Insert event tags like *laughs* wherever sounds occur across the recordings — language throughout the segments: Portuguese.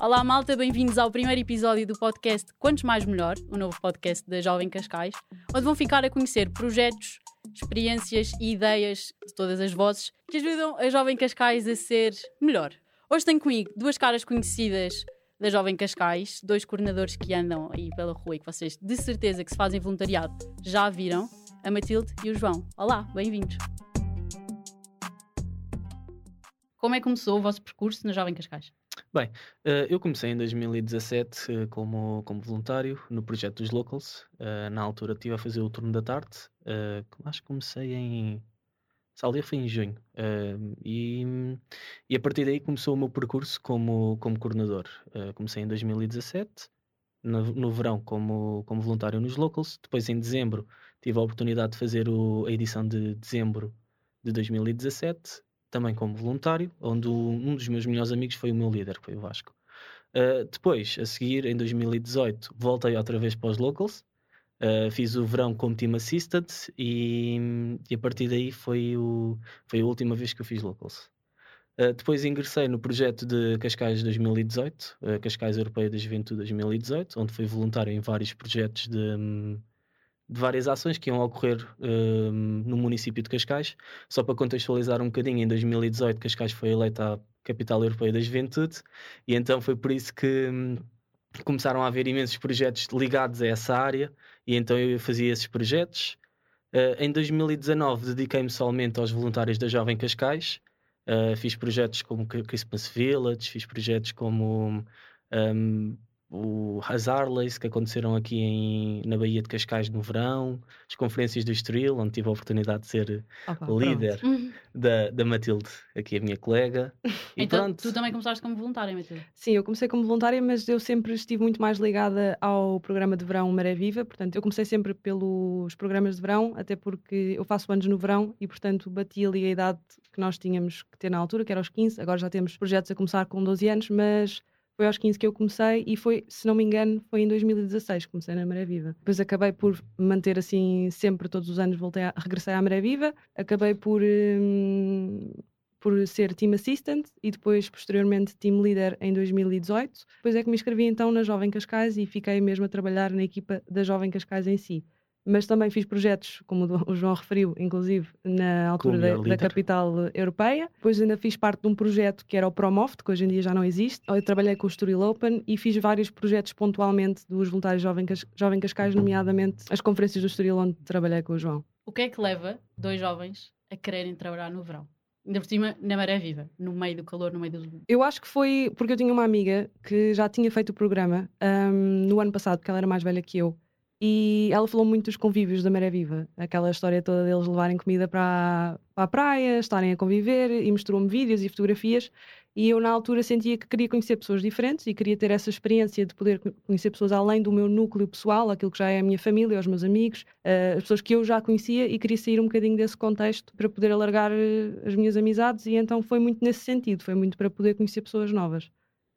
Olá, malta, bem-vindos ao primeiro episódio do podcast Quantos Mais Melhor, o novo podcast da Jovem Cascais, onde vão ficar a conhecer projetos, experiências e ideias de todas as vozes que ajudam a Jovem Cascais a ser melhor. Hoje tenho comigo duas caras conhecidas da Jovem Cascais, dois coordenadores que andam aí pela rua e que vocês de certeza que se fazem voluntariado já viram, a Matilde e o João. Olá, bem-vindos. Como é que começou o vosso percurso na Jovem Cascais? Bem, uh, eu comecei em 2017 uh, como, como voluntário no projeto dos Locals. Uh, na altura estive a fazer o turno da tarde. acho que comecei em. Salve foi em junho. E, e, a partir daí começou o meu percurso como, como coordenador. comecei em 2017, no, no, verão, como, como voluntário nos Locals. Depois, em dezembro, tive a oportunidade de fazer o, a edição de dezembro de 2017 também como voluntário, onde um dos meus melhores amigos foi o meu líder, que foi o Vasco. Uh, depois, a seguir, em 2018, voltei outra vez para os locals, uh, fiz o verão como team assistant e, e, a partir daí foi, o, foi a última vez que eu fiz locals. Uh, depois ingressei no projeto de Cascais 2018, Cascais Europeia da Juventude 2018, onde fui voluntário em vários projetos de, um, de várias ações que iam ocorrer uh, no município de Cascais. Só para contextualizar um bocadinho, em 2018 Cascais foi eleita a capital europeia da juventude e então foi por isso que um, começaram a haver imensos projetos ligados a essa área e então eu fazia esses projetos. Uh, em 2019 dediquei-me somente aos voluntários da Jovem Cascais. Uh, fiz projetos como Christmas Village, fiz projetos como um, o, as Harleys que aconteceram aqui em, na Baía de Cascais no verão, as conferências do Estoril, onde tive a oportunidade de ser Opa, líder uhum. *laughs* da, da Matilde, aqui a minha colega. E então, pronto. tu também começaste como voluntária, Matilde? Sim, eu comecei como voluntária, mas eu sempre estive muito mais ligada ao programa de verão Maré Viva, portanto, eu comecei sempre pelos programas de verão, até porque eu faço anos no verão e, portanto, bati ali a idade que nós tínhamos que ter na altura, que era aos 15, agora já temos projetos a começar com 12 anos, mas foi aos 15 que eu comecei e foi, se não me engano, foi em 2016 que comecei na Maré Viva. Depois acabei por manter assim sempre, todos os anos voltei a regressar à Maré Viva. Acabei por, hum, por ser team assistant e depois, posteriormente, team leader em 2018. Depois é que me inscrevi então na Jovem Cascais e fiquei mesmo a trabalhar na equipa da Jovem Cascais em si mas também fiz projetos, como o João referiu, inclusive na altura da, da, capital europeia. Depois ainda fiz parte de um projeto que era o Promoft, que hoje em dia já não existe. Eu trabalhei com o Estoril Open e fiz vários projetos pontualmente dos voluntários Jovem, Cas Jovem Cascais, nomeadamente as conferências do Estoril, onde trabalhei com o João. O que é que leva dois jovens a quererem trabalhar no verão? Ainda por cima, na maré viva, no meio do calor, no meio do. Eu acho que foi porque eu tinha uma amiga que já tinha feito o programa um, no ano passado, porque ela era mais velha que eu. E ela falou muito dos convívios da Maré Viva, aquela história toda deles levarem comida para, para a praia, estarem a conviver, e mostrou-me vídeos e fotografias. E eu, na altura, sentia que queria conhecer pessoas diferentes e queria ter essa experiência de poder conhecer pessoas além do meu núcleo pessoal, aquilo que já é a minha família, os meus amigos, uh, as pessoas que eu já conhecia, e queria sair um bocadinho desse contexto para poder alargar uh, as minhas amizades. E então foi muito nesse sentido, foi muito para poder conhecer pessoas novas.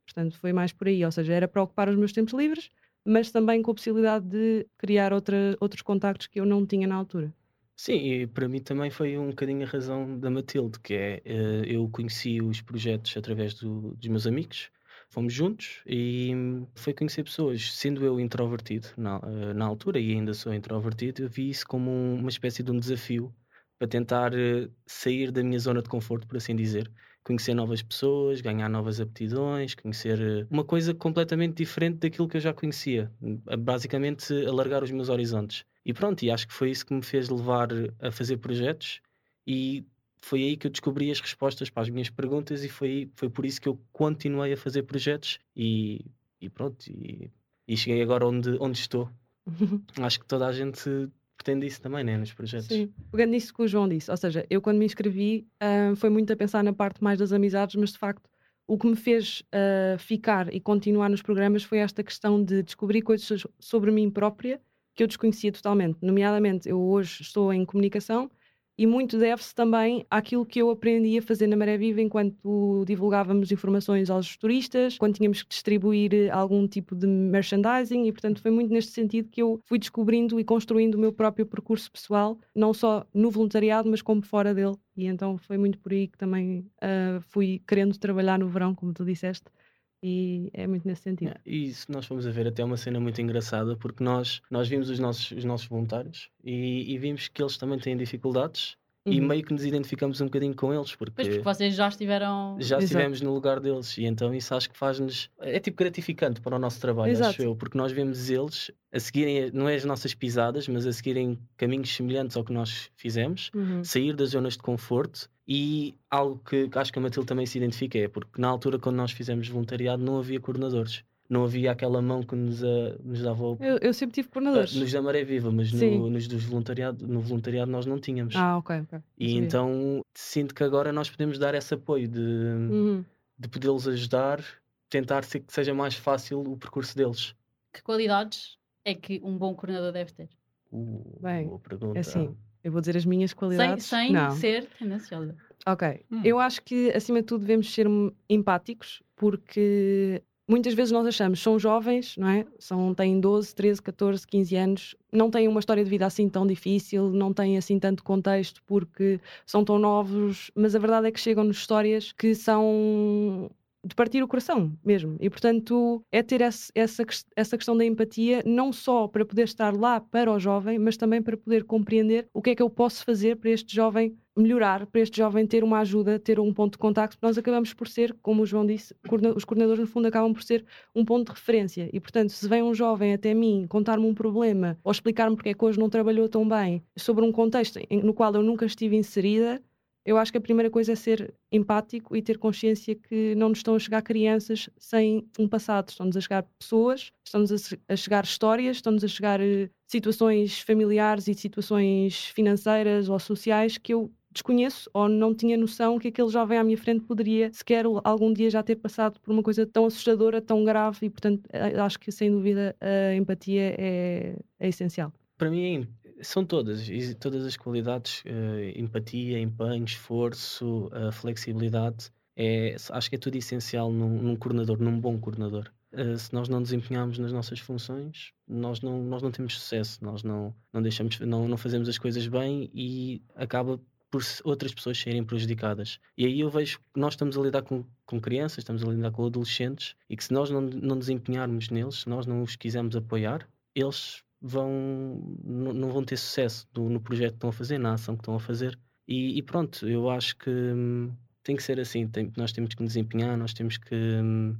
Portanto, foi mais por aí, ou seja, era para ocupar os meus tempos livres mas também com a possibilidade de criar outra, outros contactos que eu não tinha na altura. Sim, e para mim também foi um bocadinho a razão da Matilde, que é uh, eu conheci os projetos através do, dos meus amigos, fomos juntos e foi conhecer pessoas. Sendo eu introvertido na, uh, na altura e ainda sou introvertido, eu vi isso como um, uma espécie de um desafio para tentar uh, sair da minha zona de conforto, por assim dizer, conhecer novas pessoas, ganhar novas aptidões, conhecer eh, uma coisa completamente diferente daquilo que eu já conhecia. Basicamente, alargar os meus horizontes. E pronto, e acho que foi isso que me fez levar a fazer projetos e foi aí que eu descobri as respostas para as minhas perguntas e foi, foi por isso que eu continuei a fazer projetos e, e pronto, e, e cheguei agora onde, onde estou. *laughs* acho que toda a gente pretende isso também, né, nos projetos. Sim, pegando nisso que o João disse, ou seja, eu quando me inscrevi uh, foi muito a pensar na parte mais das amizades, mas de facto o que me fez uh, ficar e continuar nos programas foi esta questão de descobrir coisas sobre mim própria que eu desconhecia totalmente. Nomeadamente, eu hoje estou em comunicação e muito deve-se também àquilo que eu aprendi a fazer na Maré Viva enquanto divulgávamos informações aos turistas, quando tínhamos que distribuir eh, algum tipo de merchandising e, portanto, foi muito neste sentido que eu fui descobrindo e construindo o meu próprio percurso pessoal, não só no voluntariado, mas como fora dele. E então foi muito por aí que também uh, fui querendo trabalhar no verão, como tu disseste, e é muito nesse sentido. Yeah, E se nós formos a ver, até é uma cena muito engraçada, porque nós, nós vimos os nossos, os nossos voluntários e, e vimos que eles também têm dificuldades e Uhum. meio que nos identificamos um bocadinho com eles, porque, Pois porque vocês já estiveram. já Exato. estivemos no lugar deles e então isso acho que faz-nos. É tipo gratificante para o nosso trabalho, acho Exato. eu, porque nós vemos eles a seguirem, não é as nossas pisadas, mas a seguirem caminhos semelhantes ao que nós fizemos Uhum. sair das zonas de conforto e algo que que acho que a Matilde também se identifica é porque na altura quando nós fizemos voluntariado não havia coordenadores, não havia aquela mão que nos, a- nos dava o, Eu, eu sempre tive ah, coordenadores. nos da Maré Viva, mas no, nos dos voluntariado, no voluntariado nós não tínhamos. Ah, ok, ok. E sabia. então sinto que agora nós podemos dar esse apoio de, Uhum. de poder-los ajudar, tentar ser, que seja mais fácil o percurso deles. Que qualidades é que um bom coordenador deve ter? Uh, Bem, boa pergunta. É assim, eu vou dizer as minhas Sem, qualidades. sem não. ser tendenciosa. Ok. Hum. Eu acho que, acima de tudo, devemos ser empáticos, porque muitas vezes nós achamos são jovens, não é? São, têm 12, 13, 14, 15 anos, não têm uma história de vida assim tão difícil, não têm assim tanto contexto porque são tão novos, mas a verdade é que chegam-nos histórias que são de partir o coração mesmo. E portanto é ter essa, essa questão da empatia, não só para poder estar lá para o jovem, mas também para poder compreender o que é que eu posso fazer para este jovem melhorar, para este jovem ter uma ajuda, ter um ponto de contacto. Nós acabamos por ser, como o João disse, os coordenadores no fundo acabam por ser um ponto de referência. E portanto, se vem um jovem até mim contar-me um problema ou explicar-me porque é que hoje não trabalhou tão bem sobre um contexto no qual eu nunca estive inserida, eu acho que a primeira coisa é ser empático e ter consciência que não nos estão a chegar crianças sem um passado, estão-nos a chegar pessoas, estão-nos a, chegar histórias, estão-nos a chegar eh, situações familiares e situações financeiras ou sociais que eu desconheço ou não tinha noção que aquele jovem à minha frente poderia sequer algum dia já ter passado por uma coisa tão assustadora, tão grave e portanto eh, acho que sem dúvida a empatia é, é essencial. Para mim, são todas, todas as qualidades, eh, empatia, empenho, esforço, a flexibilidade, é, acho que é tudo essencial num, num coordenador, num bom coordenador. Eh, se nós não nos empenharmos nas nossas funções, nós não, nós não temos sucesso, nós não, não, deixamos, não, não fazemos as coisas bem e acaba por outras pessoas serem prejudicadas. E aí eu vejo que nós estamos a lidar com, com crianças, estamos a lidar com adolescentes e que se nós não, não nos empenharmos neles, se nós não os quisermos apoiar, eles vão não, vão ter sucesso no, no projeto que estão a fazer, na ação que estão a fazer. E, e pronto, eu acho que hum, tem que ser assim. tem- nós temos que nos empenhar, nós temos que hum,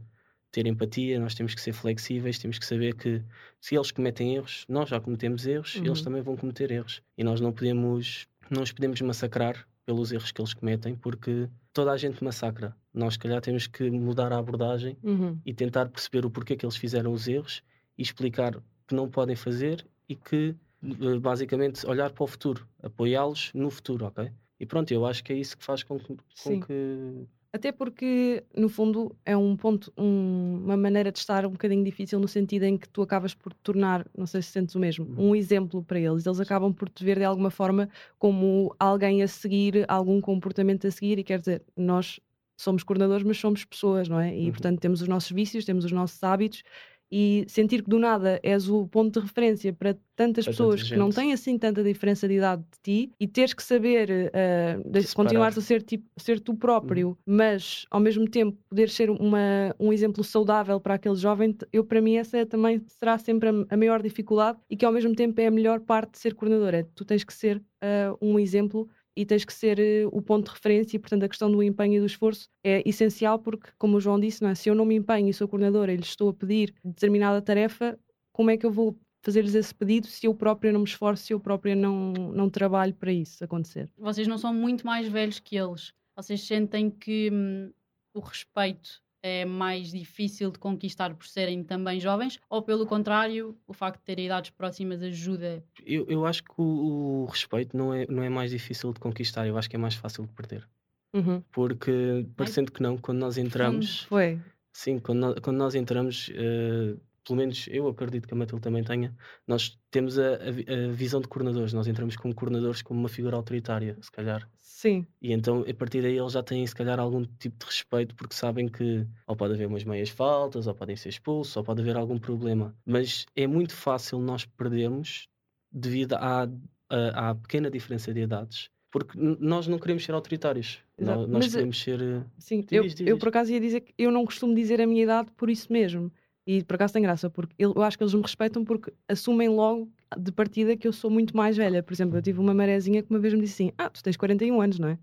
ter empatia, nós temos que ser flexíveis, temos que saber que se eles cometem erros, nós já cometemos erros, eles Uhum. também vão cometer erros. E nós não podemos, não os podemos massacrar pelos erros que eles cometem, porque toda a gente massacra. Nós, se calhar, temos que mudar a abordagem Uhum. e tentar perceber o porquê que eles fizeram os erros e explicar que não podem fazer e que eh, basicamente olhar para o futuro, apoiá-los no futuro, ok? E pronto, eu acho que é isso que faz com que, com que Até porque, no fundo, é um ponto, um- uma maneira de estar um bocadinho difícil no sentido em que tu acabas por te tornar, não sei se sentes o mesmo, Uhum. um exemplo para eles. Eles acabam por te ver de alguma forma como alguém a seguir, algum comportamento a seguir, e quer dizer, nós somos coordenadores, mas somos pessoas, não é? E Uhum. portanto temos os nossos vícios, temos os nossos hábitos. E sentir que do nada és o ponto de referência para tantas pessoas que não têm assim tanta diferença de idade de ti e teres que saber eh, de- Separar. continuares a ser, tipo, ser tu próprio, mas ao mesmo tempo poder ser uma, um exemplo saudável para aquele jovem, eu para mim essa é também será sempre a, a maior dificuldade e que ao mesmo tempo é a melhor parte de ser coordenador. É, tu tens que ser eh, um exemplo e tens que ser eh, o ponto de referência e portanto a questão do empenho e do esforço é essencial porque como o João disse, é? se eu não me empenho e sou coordenadora e lhes estou a pedir determinada tarefa, como é que eu vou fazer-lhes esse pedido se eu própria não me esforço, se eu própria não, não trabalho para isso acontecer? Vocês não são muito mais velhos que eles. Vocês sentem que hum, o respeito é mais difícil de conquistar por serem também jovens? Ou pelo contrário, o facto de terem idades próximas ajuda? eu, eu acho que o, o respeito não é, não é mais difícil de conquistar, eu acho que é mais fácil de perder. Uhum. Porque, parecendo que não, quando nós entramos, Foi. sim, quando nós, quando nós entramos, eh, pelo menos eu acredito que a Matilde também tenha, nós temos a, a a visão de coordenadores, nós entramos como coordenadores como uma figura autoritária, se calhar. Sim. E então, a partir daí, eles já têm, se calhar, algum tipo de respeito, porque sabem que ou pode haver umas meias faltas, ou podem ser expulsos, ou pode haver algum problema. Mas é muito fácil nós perdermos devido à, à, à pequena diferença de idades, porque nós não queremos ser autoritários. Exato. Nós, Mas, eh, podemos ser. eh, Sim, Tu eu, diz, diz, eu diz. por acaso ia dizer que eu não costumo dizer a minha idade por isso mesmo. E por acaso tem graça, porque eu, acho que eles me respeitam porque assumem logo de partida que eu sou muito mais velha. Por exemplo, eu tive uma marezinha que uma vez me disse assim: Ah, tu tens 41 anos, não é?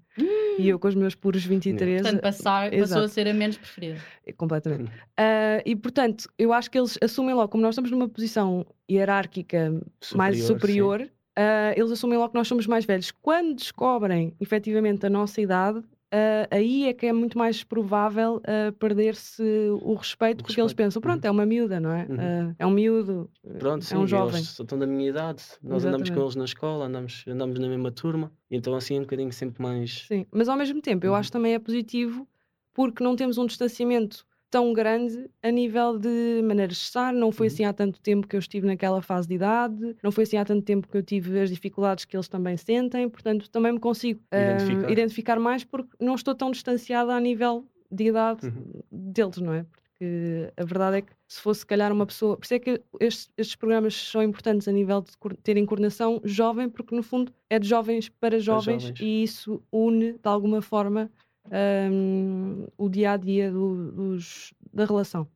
E eu com os meus puros 23. Portanto, passar, passou a ser a menos preferida. eh, Completamente. Ah, e portanto, eu acho que eles assumem logo, como nós estamos numa posição hierárquica mais Superior, superior, ah, eles assumem logo que nós somos mais velhos. Quando descobrem efetivamente a nossa idade, ah, aí é que é muito mais provável ah, perder-se o respeito, O porque eles pensam, pronto, é uma miúda, não é? Uhum. Ah, é um miúdo, Pronto, é sim, um e jovem. eles estão da minha idade. Nós andamos com Exatamente. eles na escola, andamos, andamos na mesma turma, então assim é um bocadinho sempre mais. Sim, mas ao mesmo tempo eu Uhum. acho também é positivo porque não temos um distanciamento tão grande a nível de maneiras de estar. Não foi Uhum. assim há tanto tempo que eu estive naquela fase de idade, não foi assim há tanto tempo que eu tive as dificuldades que eles também sentem, portanto também me consigo ah, Identificar. identificar mais porque não estou tão distanciada a nível de idade Uhum. deles, não é? Porque a verdade é que se fosse se calhar uma pessoa. Por isso é que estes, estes programas são importantes a nível de terem coordenação jovem, porque no fundo é de jovens para jovens, jovens. e isso une de alguma forma hum, o dia a dia do- dos, da relação.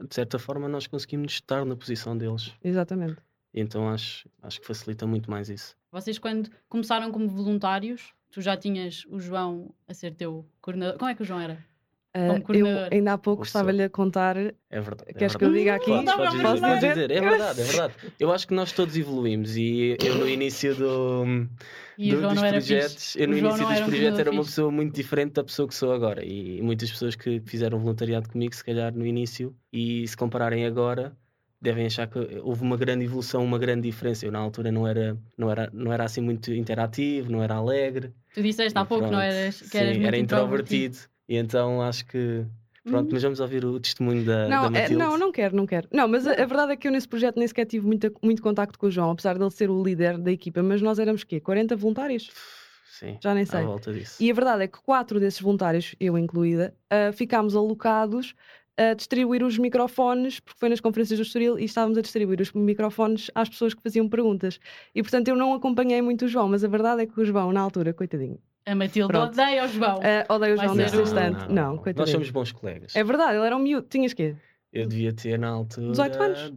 De certa forma, nós conseguimos estar na posição deles. Exatamente. Então acho, acho que facilita muito mais isso. Vocês, quando começaram como voluntários, tu já tinhas o João a ser teu coordenador. Como é que o João era? Ah, eu ainda há pouco Ou estava-lhe a contar. É verdade. é Queres que eu diga aqui? Podes, podes dizer, não. dizer. É verdade, é verdade. Eu acho que nós todos evoluímos e eu no início do, do- dos projetos, eu no início dos era projetos era uma fixe. pessoa muito diferente da pessoa que sou agora e muitas pessoas que fizeram voluntariado comigo, se calhar no início, e se compararem agora, devem achar que houve uma grande evolução, uma grande diferença. Eu na altura não era, não era, não era assim muito interativo, não era alegre. Tu disseste há pouco, não eras, que Sim, eras muito era introvertido. introvertido. E então acho que. Pronto, Hum. mas vamos ouvir o testemunho da, Não, da é- Matilde. não, não quero, não quero. Não, mas a, a verdade é que eu nesse projeto nem sequer tive muita, muito contacto com o João, apesar dele ser o líder da equipa, mas nós éramos quê? 40 voluntários? Sim, Já nem à sei. volta disso. E a verdade é que quatro desses voluntários, eu incluída, ah, ficámos alocados a distribuir os microfones, porque foi nas conferências do Estoril e estávamos a distribuir os microfones às pessoas que faziam perguntas. E portanto eu não acompanhei muito o João, mas a verdade é que o João, na altura, coitadinho, A Matilde Pronto. odeia o João. ah, odeio o João ser nesse o- instante. Não, Nós somos bons colegas. É verdade, ele era um miúdo. Tinhas quê? Eu devia ter na altura 18 anos.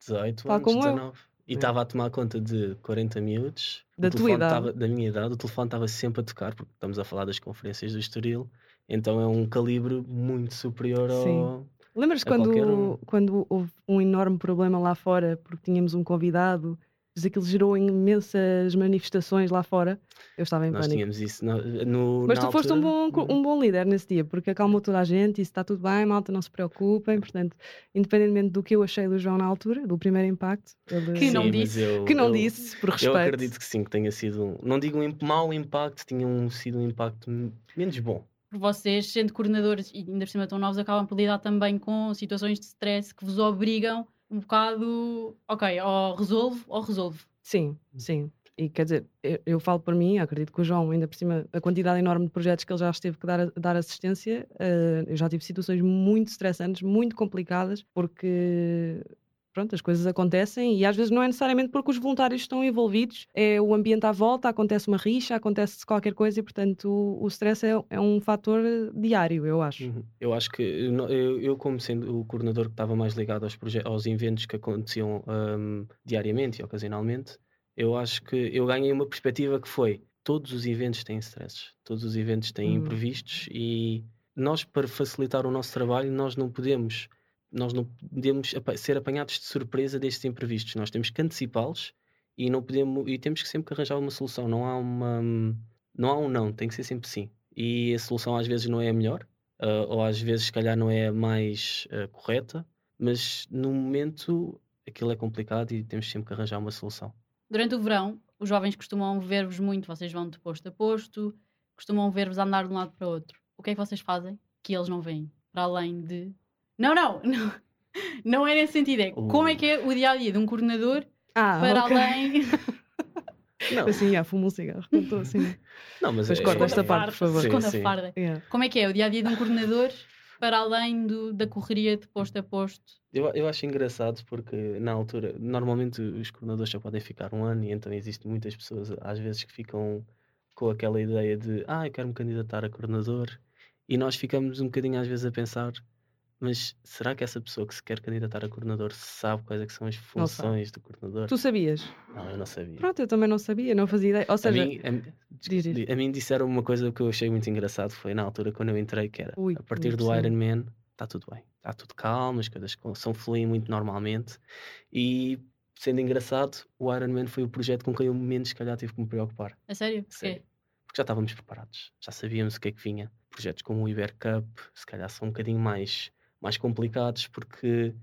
18 Tal anos, como eu. 19. E É. estava a tomar conta de 40 miúdos. Da tua idade. estava- da minha idade. O telefone estava sempre a tocar, porque estamos a falar das conferências do Estoril. Então é um calibre muito superior ao. Sim. Lembras A qualquer quando, um. quando houve um enorme problema lá fora porque tínhamos um convidado, mas aquilo gerou imensas manifestações lá fora? Eu estava em Nós pânico. tínhamos isso no, no- Mas tu foste um altura. bom, um bom líder nesse dia, porque acalmou toda a gente, isso está tudo bem, malta, não se preocupem. Portanto, independentemente do que eu achei do João na altura, do primeiro impacto, ele Que não Sim, mas disse. eu- que não eu- disse, por Eu respeito. acredito que sim, que tenha sido. um- Não digo um mau impacto, tinha um, sido um impacto menos bom. Por vocês, sendo coordenadores e ainda por cima tão novos, acabam por lidar também com situações de stress que vos obrigam um bocado. Ok, ou resolvo ou resolvo. Sim, sim. E quer dizer, eu, eu falo por mim, acredito que o João, ainda por cima, a quantidade enorme de projetos que ele já esteve que dar, dar assistência, eh, eu já tive situações muito estressantes, muito complicadas, porque pronto, as coisas acontecem e às vezes não é necessariamente porque os voluntários estão envolvidos, é o ambiente à volta, acontece uma rixa, acontece qualquer coisa e portanto o, o stress é, é um fator diário, eu acho. Uhum. Eu acho que eu, eu, como sendo o coordenador que estava mais ligado aos, aos eventos que aconteciam hum, diariamente e ocasionalmente, eu acho que eu ganhei uma perspectiva que foi todos os eventos têm stresses, todos os eventos têm Hum. imprevistos e nós para facilitar o nosso trabalho nós não podemos nós não podemos ser apanhados de surpresa destes imprevistos, nós temos que antecipá-los e não podemos e temos que sempre arranjar uma solução, não há uma não há um não, tem que ser sempre sim. E a solução às vezes não é a melhor, ah, ou às vezes se calhar não é a mais ah, correta, mas no momento aquilo é complicado e temos sempre que arranjar uma solução. Durante o verão, os jovens costumam ver-vos muito, vocês vão de posto a posto, costumam ver-vos andar de um lado para o outro. O que é que vocês fazem que eles não veem? Para além de. Não, não, *laughs* não, não é nesse sentido. É como é que é o dia a dia de um coordenador Ah, para ok. além. *laughs* Não, Assim, já, fumo um cigarro. Não estou assim. não mas Mas é- corta é- esta parte, por favor. Sim. farda. Yeah. Como é que é o dia a dia de um coordenador para além do- da correria de posto a posto? Eu, eu acho engraçado porque na altura, normalmente os coordenadores só podem ficar um ano e então existem muitas pessoas às vezes que ficam com aquela ideia de ah, eu quero me candidatar a coordenador e nós ficamos um bocadinho às vezes a pensar mas será que essa pessoa que se quer candidatar a coordenador sabe quais é que são as funções do coordenador? Tu sabias? Não, eu não sabia. Pronto, eu também não sabia, não fazia ideia. Ou seja, a, mim, a, a mim disseram uma coisa que eu achei muito engraçado, foi na altura quando eu entrei, que era Ui, a partir do Iron Man está tudo bem, está tudo calmo, as coisas são fluem muito normalmente e sendo engraçado, o Iron Man foi o projeto com quem eu menos, se calhar, tive que me preocupar. A sério? Sério. Porque já estávamos preparados, já sabíamos o que é que vinha. Projetos como o Iber Cup, se calhar são um bocadinho mais mais complicados porque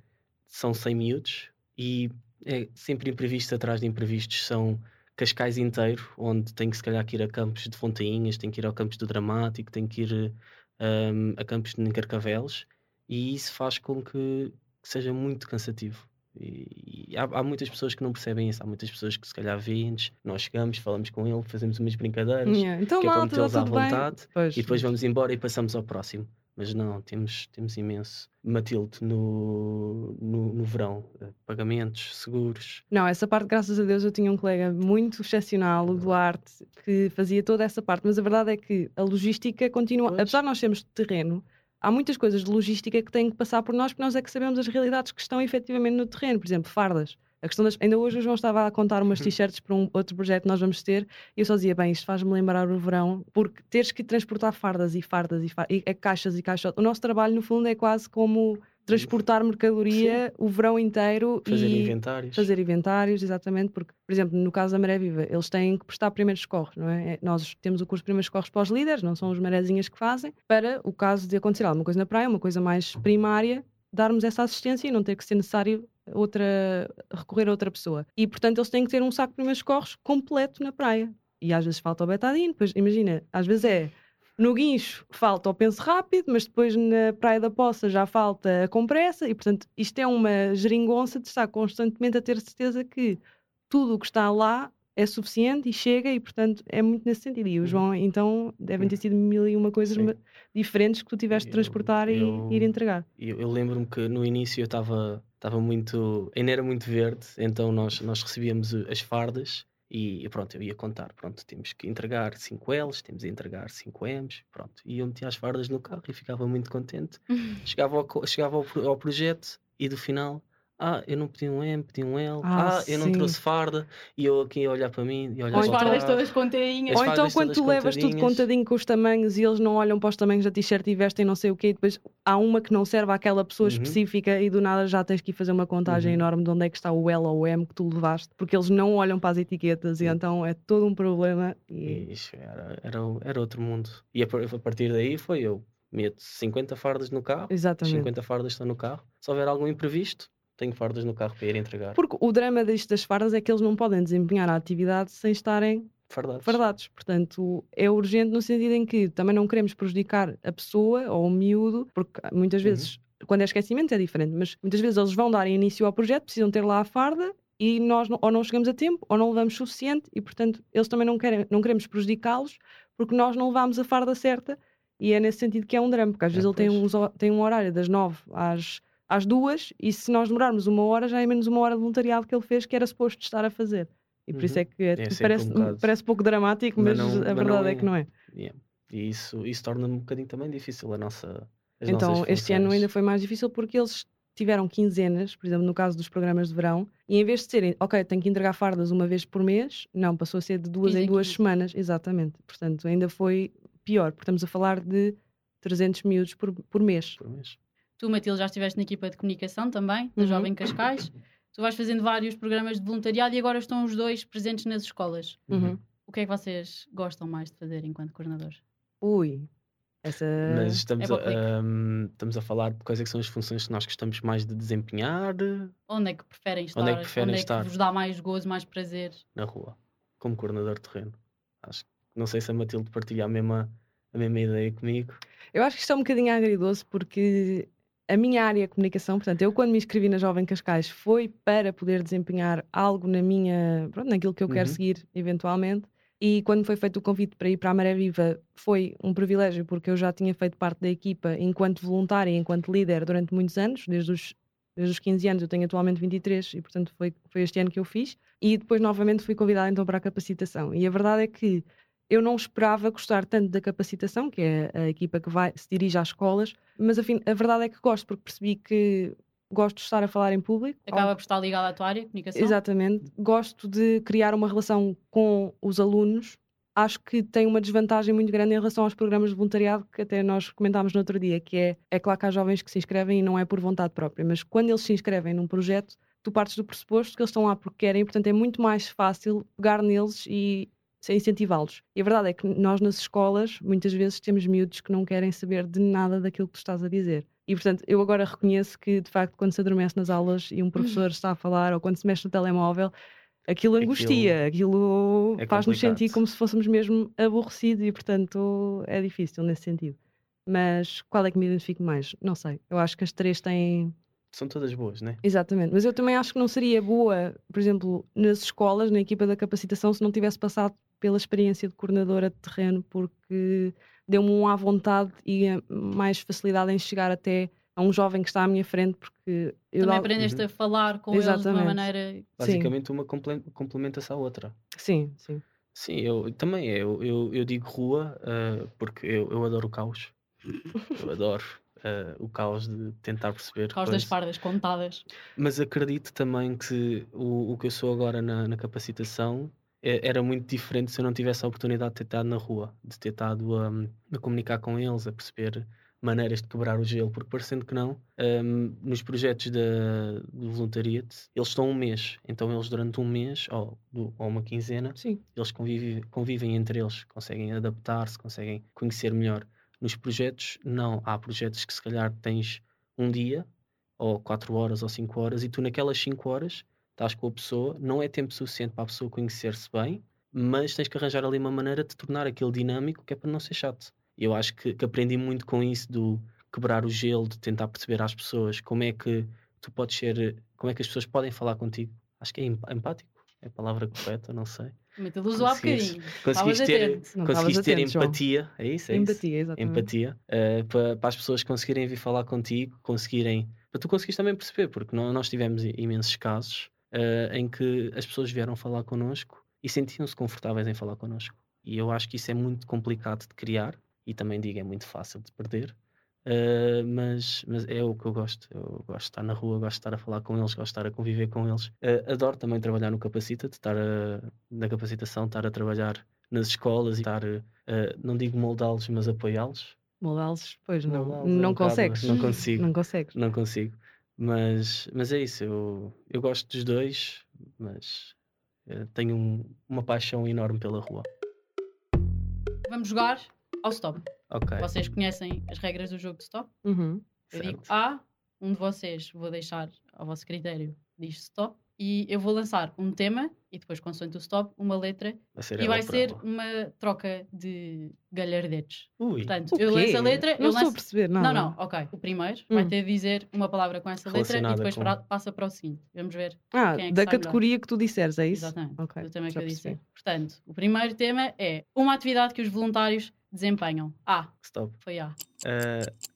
são 100 miúdos e é sempre imprevisto atrás de imprevistos. São Cascais inteiro, onde tem que se calhar que ir a campos de Fontainhas, tem que ir ao campos do Dramático, tem que ir um, a campos de Carcavelos e isso faz com que, que seja muito cansativo. E, e há, há, muitas pessoas que não percebem isso, há muitas pessoas que se calhar veem-nos, nós chegamos, falamos com ele, fazemos umas brincadeiras, yeah. então, que é para metê-los à vontade, e depois vamos embora e passamos ao próximo. Mas não, temos, temos imenso. Matilde, no, no, no verão, eh, pagamentos, seguros. Não, essa parte, graças a Deus, eu tinha um colega muito excepcional, o Duarte, que fazia toda essa parte. Mas a verdade é que a logística continua. Pois. Apesar de nós sermos de terreno, há muitas coisas de logística que têm que passar por nós, porque nós é que sabemos as realidades que estão efetivamente no terreno. Por exemplo, fardas. A questão das... Ainda hoje o João estava a contar umas uhum. t-shirts para um outro projeto que nós vamos ter e eu só dizia, bem, isto faz-me lembrar o verão, porque teres que transportar fardas e fardas e, fardas, e é caixas e caixas. O nosso trabalho, no fundo, é quase como transportar mercadoria Sim. o verão inteiro fazer e inventários. fazer inventários, exatamente, porque, por exemplo, no caso da Maré Viva, eles têm que prestar primeiros socorros, não é? é nós temos o curso de primeiros socorros para os líderes, não são os marezinhas que fazem, para o caso de acontecer alguma coisa na praia, uma coisa mais primária, darmos essa assistência e não ter que ser necessário outra, recorrer a outra pessoa. E, portanto, eles têm que ter um saco de primeiros corres completo na praia. E às vezes falta o betadine, depois imagina, às vezes é no guincho falta o penso rápido, mas depois na Praia da Poça já falta a compressa, e portanto isto é uma geringonça de estar constantemente a ter certeza que tudo o que está lá é suficiente e chega, e portanto é muito nesse sentido. E o uhum. João, então, devem ter sido mil e uma coisas Sim. diferentes que tu tiveste de transportar eu, e ir entregar. Eu, eu lembro-me que no início eu estava estava muito. ainda era muito verde, então nós, nós recebíamos as fardas e pronto, eu ia contar, pronto, temos que entregar 5 L's, temos que entregar 5 M's, pronto. E eu metia as fardas no carro e ficava muito contente. *laughs* chegava ao, chegava ao, ao projeto e do final ah, eu não pedi um M, pedi um L. Ah, ah eu não trouxe farda. E eu aqui a olhar para mim e olhar Ou as fardas todas contadinhas. Ou então quando tu levas tudo contadinho com os tamanhos e eles não olham para os tamanhos da t-shirt e vestem não sei o quê, e depois há uma que não serve àquela pessoa uhum. específica e do nada já tens que ir fazer uma contagem uhum. enorme de onde é que está o L ou o M que tu levaste, porque eles não olham para as etiquetas uhum. e então é todo um problema. E... Isso, era, era, era outro mundo. E a partir daí foi eu meto 50 fardas no carro, Exatamente. 50 fardas estão no carro. Se houver algum imprevisto, tenho fardas no carro para ir entregar. Porque o drama disto das fardas é que eles não podem desempenhar a atividade sem estarem fardados. fardados. Portanto, é urgente no sentido em que também não queremos prejudicar a pessoa ou o miúdo, porque muitas uhum. vezes, uhum. quando é esquecimento, é diferente, mas muitas vezes eles vão dar início ao projeto, precisam ter lá a farda e nós não, ou não chegamos a tempo ou não levamos suficiente e, portanto, eles também não, querem, não queremos prejudicá-los porque nós não levamos a farda certa. E é nesse sentido que é um drama, porque às é, vezes ele tem um, tem um horário das nove às às duas, e se nós demorarmos uma hora, já é menos uma hora de voluntariado que ele fez, que era suposto estar a fazer. E por uhum. isso é que é, é parece, um parece pouco dramático, mas, mas não, a verdade é. é. que não é. Yeah. E isso, isso torna um bocadinho também difícil a nossa. então, este ano ainda foi mais difícil porque eles tiveram quinzenas, por exemplo, no caso dos programas de verão, e em vez de serem, ok, tenho que entregar fardas uma vez por mês, não, passou a ser de duas em duas semanas, exatamente. Portanto, ainda foi pior, porque estamos a falar de 300 miúdos por, por mês. Por mês. Tu, Matilde, já estiveste na equipa de comunicação também, da uhum. Jovem Cascais. Tu vais fazendo vários programas de voluntariado e agora estão os dois presentes nas escolas. Uhum. O que é que vocês gostam mais de fazer enquanto coordenadores? Ui, essa... Mas estamos, é a, um, estamos a falar de quais é são as funções que nós gostamos mais de desempenhar. Onde é que preferem estar? Onde é que, preferem Onde estar? É que vos dá mais gozo, mais prazer? Na rua, como coordenador de terreno. Acho não sei se a Matilde partilha a mesma, a mesma ideia comigo. Eu acho que isto é um bocadinho agridoce porque a minha área é comunicação, portanto, eu quando me inscrevi na Jovem Cascais foi para poder desempenhar algo na minha, pronto, naquilo que eu quero uhum. seguir eventualmente. E quando foi feito o convite para ir para a Maré Viva, foi um privilégio, porque eu já tinha feito parte da equipa enquanto voluntária, enquanto líder, durante muitos anos, desde os, desde os 15 anos, eu tenho atualmente 23, e portanto foi, foi este ano que eu fiz. E depois, novamente, fui convidada então para a capacitação. E a verdade é que eu não esperava gostar tanto da capacitação, que é a equipa que vai, se dirige às escolas, mas afim, a verdade é que gosto, porque percebi que gosto de estar a falar em público. Acaba por estar ligado à tua área, comunicação. Exatamente. Gosto de criar uma relação com os alunos. Acho que tem uma desvantagem muito grande em relação aos programas de voluntariado que até nós comentámos no outro dia, que é, é claro que há jovens que se inscrevem e não é por vontade própria, mas quando eles se inscrevem num projeto, tu partes do pressuposto que eles estão lá porque querem, portanto é muito mais fácil pegar neles e incentivá-los. E a verdade é que nós nas escolas muitas vezes temos miúdos que não querem saber de nada daquilo que tu estás a dizer. E portanto, eu agora reconheço que de facto quando se adormece nas aulas e um professor está a falar ou quando se mexe no telemóvel, aquilo angustia, aquilo, aquilo é faz-nos sentir como se fôssemos mesmo aborrecidos e portanto é difícil nesse sentido. Mas qual é que me identifico mais? Não sei. Eu acho que as três têm são todas boas, não é? Exatamente, mas eu também acho que não seria boa, por exemplo, nas escolas, na equipa da capacitação, se não tivesse passado pela experiência de coordenadora de terreno, porque deu-me um à vontade e mais facilidade em chegar até a um jovem que está à minha frente, porque eu também aprendeste uhum. a falar com Exatamente. eles de uma maneira. Basicamente, sim. uma complementa-se à outra. Sim, sim. Sim, eu também eu, eu, eu digo rua uh, porque eu, eu adoro o caos. Eu adoro uh, o caos de tentar perceber. Caos das fardas contadas. Mas acredito também que o, o que eu sou agora na, na capacitação é, era muito diferente se eu não tivesse a oportunidade de ter estado na rua, de ter estado a, a comunicar com eles, a perceber maneiras de quebrar o gelo, porque parecendo que não, um, nos projetos da, do voluntariado, eles estão um mês, então eles durante um mês, ou, ou uma quinzena, Sim. eles convivem, convivem entre eles, conseguem adaptar-se, conseguem conhecer melhor. Nos projetos, não. Há projetos que se calhar tens um dia, ou quatro horas, ou cinco horas, e tu naquelas cinco horas estás com a pessoa, não é tempo suficiente para a pessoa conhecer-se bem, mas tens que arranjar ali uma maneira de tornar aquilo dinâmico que é para não ser chato. Eu acho que, que, aprendi muito com isso do quebrar o gelo, de tentar perceber às pessoas como é que tu podes ser, como é que as pessoas podem falar contigo. Acho que é empático, é a palavra correta, não sei. Ele usou há bocadinho. Conseguiste ter, conseguiste ter atento, empatia, João. é isso? É empatia, isso? exatamente. Empatia, uh, para, para as pessoas conseguirem vir falar contigo, conseguirem. Para tu conseguires também perceber, porque nós tivemos imensos casos uh, em que as pessoas vieram falar connosco e sentiam-se confortáveis em falar connosco. E eu acho que isso é muito complicado de criar e também digo é muito fácil de perder. Uh, mas, mas é o que eu gosto. Eu gosto de estar na rua, gosto de estar a falar com eles, gosto de estar a conviver com eles. Uh, adoro também trabalhar no Capacita, de estar a, na capacitação, estar a trabalhar nas escolas e estar, uh, não digo moldá-los, mas apoiá-los. Moldá-los, pois não, não, não é consegues. Não consigo. Não consegues. Não consigo. Mas, mas é isso, eu, eu gosto dos dois, mas eh, tenho um, uma paixão enorme pela rua. Vamos jogar ao stop. Ok. Vocês conhecem as regras do jogo de stop? Uhum. Eu digo A, um de vocês vou deixar ao vosso critério, diz stop e eu vou lançar um tema e depois, consoante o stop, uma letra e vai ser ela. uma troca de galhardetes. Ui. Portanto, eu lanço a letra. Não eu estou lanço... a perceber, não. Não, não, ok. O primeiro hum. vai ter de dizer uma palavra com essa letra e depois com... passa para o seguinte. Vamos ver. Ah, é da categoria melhor. que tu disseres, é isso? Exatamente. Okay. Do tema que eu disse. Portanto, o primeiro tema é uma atividade que os voluntários desempenham. A. Stop. Foi A. Uh...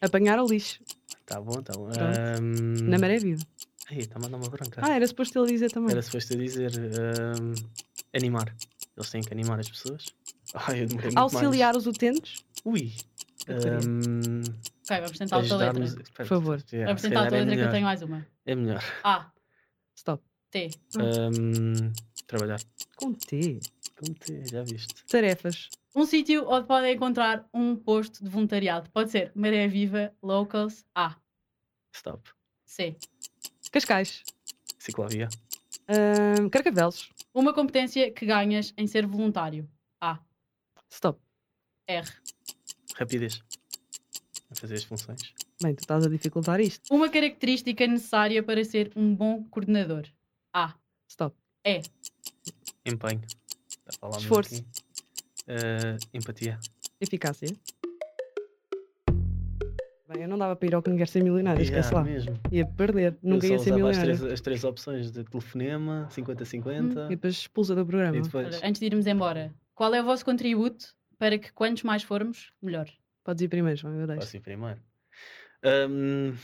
Apanhar o lixo. Tá bom, tá bom. Um... Na maré viva. Ai, está a mandar uma branca. Ah, era suposto ele dizer também. Era suposto eu dizer um, animar. Eles têm que animar as pessoas. *laughs* Ai, eu Auxiliar mais. os utentes. Ui. Um, ok, vamos tentar outra letra. Por favor. Yeah, vamos tentar outra é letra que eu tenho mais uma. É melhor. A. Stop. T. Um, trabalhar. Com T. Com T, já viste. Tarefas. Um sítio onde podem encontrar um posto de voluntariado. Pode ser Maré Viva, Locals, A. Stop. C. Cascais. Ciclovia. Uh, Carcavelos. Uma competência que ganhas em ser voluntário. A. Stop. R. Rapidez. A fazer as funções. Bem, tu estás a dificultar isto. Uma característica necessária para ser um bom coordenador. A. Stop. E. Empenho. Esforço. Uh, empatia. Eficácia. Eu não dava para ir ao Quem Quer Ser Milionário, yeah, esquece lá. Mesmo. Ia perder, nunca ia ser milionário. As três, as três opções de telefonema, 50-50. Hum, e depois expulsa do programa. Depois... Antes de irmos embora, qual é o vosso contributo para que quantos mais formos, melhor? Podes ir primeiro, João, eu deixo. Posso ir primeiro. Um,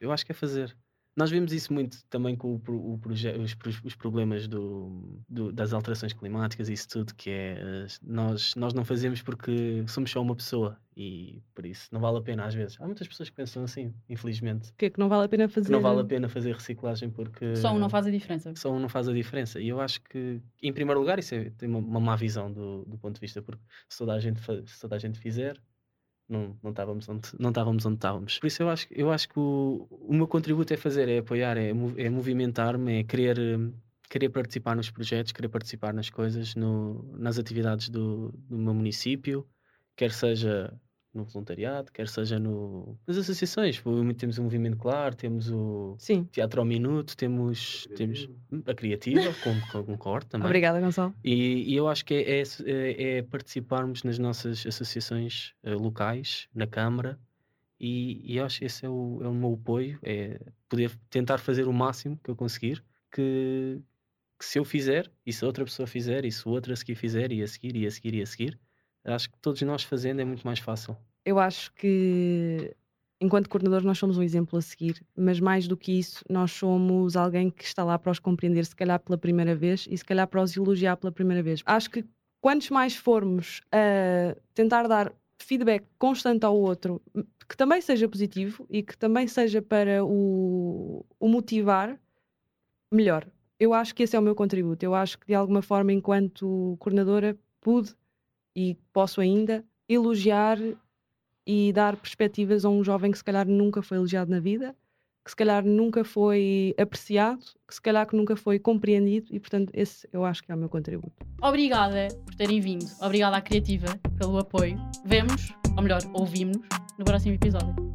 eu acho que é fazer. Nós vemos isso muito também com o, o os, os, problemas do, do, das alterações climáticas e isso tudo, que é nós, nós não fazemos porque somos só uma pessoa e por isso não vale a pena às vezes. Há muitas pessoas que pensam assim, infelizmente. O que é que não vale a pena fazer? Que não vale a pena fazer reciclagem porque. Só um não faz a diferença. Só um não faz a diferença. E eu acho que, em primeiro lugar, isso é, tem uma, uma má visão do, do ponto de vista, porque se toda a gente, se toda a gente fizer, não, não, estávamos onde, não estávamos onde estávamos. Por isso eu acho, eu acho que o, o meu contributo é fazer, é apoiar, é, é movimentar-me, é querer, querer participar nos projetos, querer participar nas coisas, no, nas atividades do, do meu município, quer seja no voluntariado, quer seja no, nas associações. Temos o Movimento Claro, temos o Sim. Teatro ao Minuto, temos, temos a Criativa, com, com corte também. Obrigada, Gonçalo. E, e, eu acho que é, é, é participarmos nas nossas associações uh, locais, na Câmara, e, e acho que esse é o, é o meu apoio, é poder tentar fazer o máximo que eu conseguir, que, que se eu fizer, e se outra pessoa fizer, e se outra a seguir fizer, e a seguir, e a seguir, e a seguir, Acho que todos nós fazendo é muito mais fácil. Eu acho que, enquanto coordenadores, nós somos um exemplo a seguir, mas mais do que isso, nós somos alguém que está lá para os compreender, se calhar pela primeira vez, e se calhar para os elogiar pela primeira vez. Acho que quantos mais formos a tentar dar feedback constante ao outro, que também seja positivo e que também seja para o, o motivar, melhor. Eu acho que esse é o meu contributo. Eu acho que de alguma forma, enquanto coordenadora, pude e posso ainda elogiar e dar perspectivas a um jovem que se calhar nunca foi elogiado na vida, que se calhar nunca foi apreciado, que se calhar que nunca foi compreendido e portanto esse eu acho que é o meu contributo. Obrigada por terem vindo, obrigada à Criativa pelo apoio. Vemos, ou melhor, ouvimos no próximo episódio.